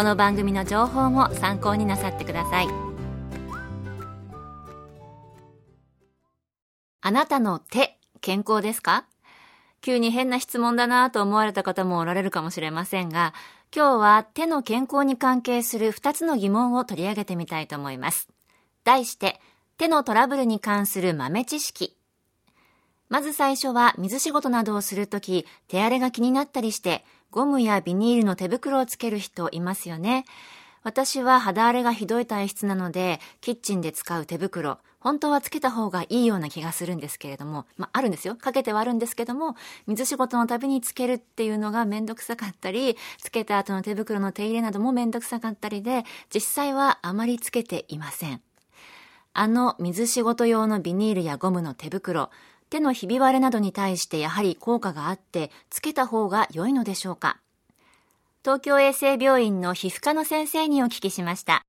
この番組の情報も参考になさってください。あなたの手健康ですか？急に変な質問だなと思われた方もおられるかもしれませんが今日は手の健康に関係する2つの疑問を取り上げてみたいと思います。題して手のトラブルに関する豆知識。まず最初は水仕事などをするとき、手荒れが気になったりして、ゴムやビニールの手袋をつける人いますよね。私は肌荒れがひどい体質なので、キッチンで使う手袋、本当はつけた方がいいような気がするんですけれども、まあ、あるんですよ。かけてはあるんですけども、水仕事のたびにつけるっていうのがめんどくさかったり、つけた後の手袋の手入れなどもめんどくさかったりで、実際はあまりつけていません。あの水仕事用のビニールやゴムの手袋、手のひび割れなどに対してやはり効果があってつけた方が良いのでしょうか。東京衛生病院の皮膚科の先生にお聞きしました。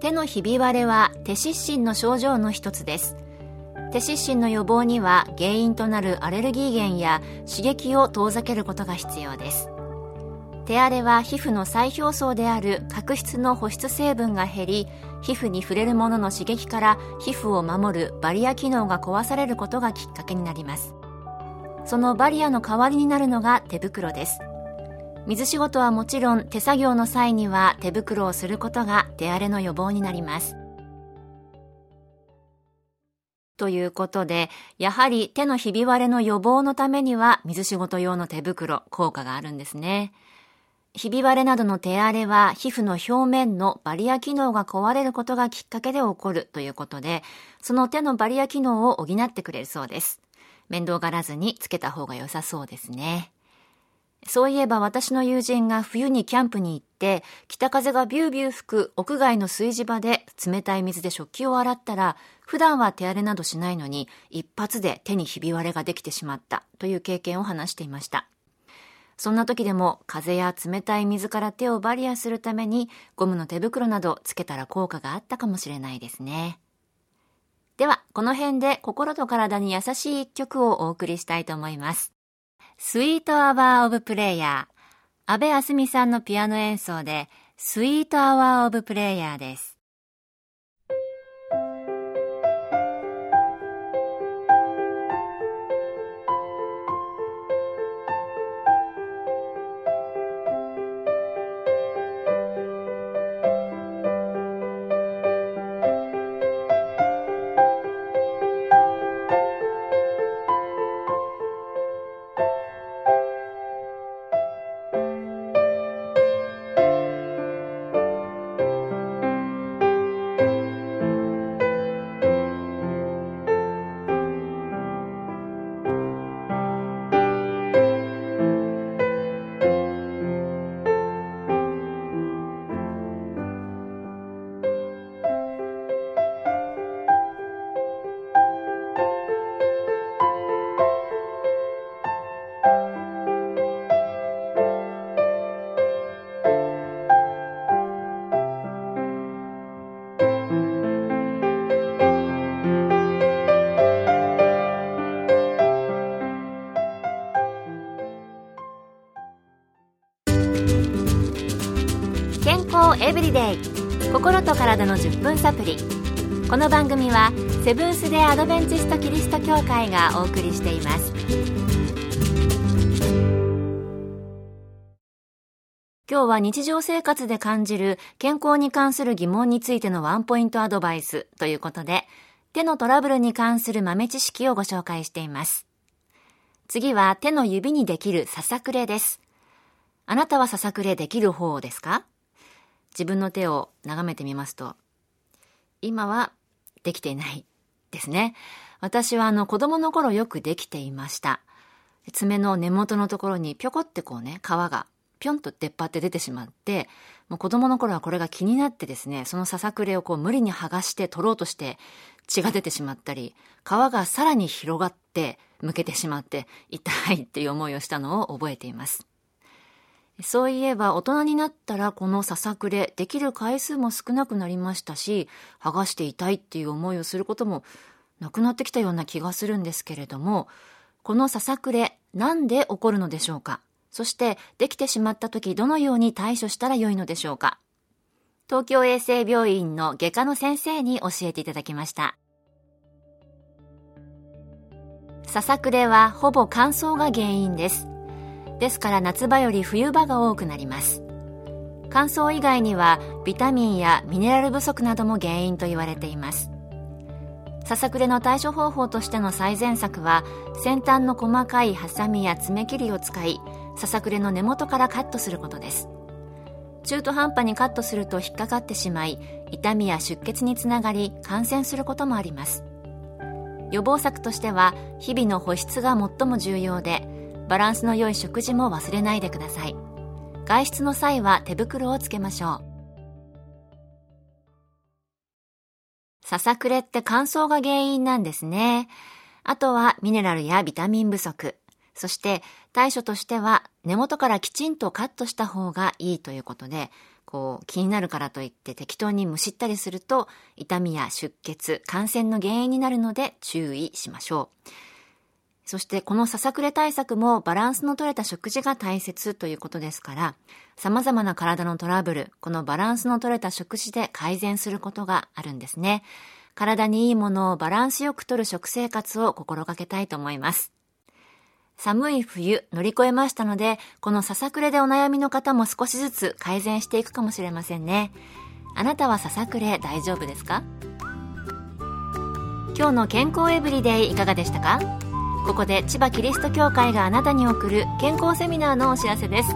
手のひび割れは手湿疹の症状の一つです。手湿疹の予防には原因となるアレルギー源や刺激を遠ざけることが必要です。手荒れは皮膚の再表層である角質の保湿成分が減り皮膚に触れるものの刺激から皮膚を守るバリア機能が壊されることがきっかけになります。そのバリアの代わりになるのが手袋です。水仕事はもちろん手作業の際には手袋をすることが手荒れの予防になります。ということで、やはり手のひび割れの予防のためには水仕事用の手袋効果があるんですね。ひび割れなどの手荒れは皮膚の表面のバリア機能が壊れることがきっかけで起こるということで、その手のバリア機能を補ってくれるそうです。面倒がらずにつけた方が良さそうですね。そういえば私の友人が冬にキャンプに行って、北風がビュービュー吹く屋外の炊事場で冷たい水で食器を洗ったら、普段は手荒れなどしないのに、一発で手にひび割れができてしまったという経験を話していました。そんな時でも風や冷たい水から手をバリアするためにゴムの手袋などつけたら効果があったかもしれないですね。では、この辺で心と体に優しい一曲をお送りしたいと思います。スイートアワーオブプレイヤー。安倍あすみさんのピアノ演奏で、スイートアワーオブプレイヤーです。エブリデイ心と体の10分サプリこの番組はセブンス・デ・アドベンチスト・キリスト教会がお送りしています今日今日は日常生活で感じる健康に関する疑問についてのワンポイントアドバイスということで、手のトラブルに関する豆知識をご紹介しています。次は手の指にできるささくれです。あなたはささくれできる方ですか？自分の手を眺めてみますと、今はできていないですね。私はあの子供の頃よくできていました。爪の根元のところにぴょこってこうね、皮がぴょんと出っ張って出てしまって、もう子供の頃はこれが気になってですね、そのささくれをこう無理に剥がして取ろうとして血が出てしまったり、皮がさらに広がって剥けてしまって痛いっていう思いをしたのを覚えています。そういえば大人になったらこのささくれできる回数も少なくなりましたし、剥がして痛いっていう思いをすることもなくなってきたような気がするんですけれども、このささくれなんで起こるのでしょうか？そしてできてしまった時どのように対処したらよいのでしょうか？東京衛生病院の外科の先生に教えていただきました。ささくれはほぼ乾燥が原因です。ですから夏場より冬場が多くなります。乾燥以外にはビタミンやミネラル不足なども原因と言われています。ささくれの対処方法としての最善策は先端の細かいハサミや爪切りを使いささくれの根元からカットすることです中途半端にカットすると引っかかってしまい痛みや出血につながり感染することもあります予防策としては日々の保湿が最も重要でバランスの良い食事も忘れないでください外出の際は手袋をつけましょうささくれって乾燥が原因なんですね。あとはミネラルやビタミン不足。そして対処としては根元からきちんとカットした方がいいということで、こう気になるからといって適当にむしったりすると痛みや出血、感染の原因になるので注意しましょう。そしてこのささくれ対策もバランスの取れた食事が大切ということですから、様々な体のトラブル、このバランスの取れた食事で改善することがあるんですね。体にいいものをバランスよくとる食生活を心がけたいと思います。寒い冬乗り越えましたので、このささくれでお悩みの方も少しずつ改善していくかもしれませんね。あなたはささくれ大丈夫ですか？今日の健康エブリデイいかがでしたか？ここで千葉キリスト教会があなたに送る健康セミナーのお知らせです。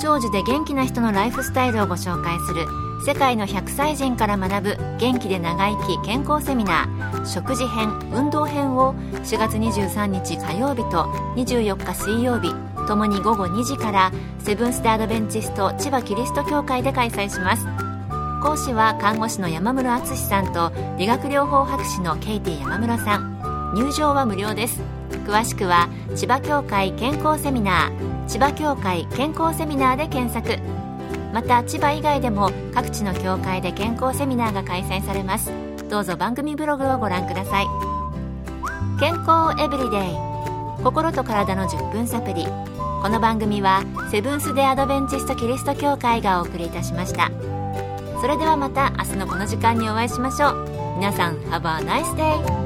長寿で元気な人のライフスタイルをご紹介する世界の100歳人から学ぶ元気で長生き健康セミナー食事編運動編を4月23日火曜日と24日水曜日ともに午後2時からセブンス・デ・アドベンチスト千葉キリスト教会で開催します。講師は看護師の山室敦さんと理学療法博士のケイティ山室さん。入場は無料です。詳しくは千葉協会健康セミナー千葉協会健康セミナーで検索。また千葉以外でも各地の協会で健康セミナーが開催されます。どうぞ番組ブログをご覧ください。健康エブリデイ。心と体の10分サプリこの番組はセブンス・デ・アドベンチスト・キリスト教会がお送りいたしました。それではまた明日のこの時間にお会いしましょう。皆さん Have a nice day!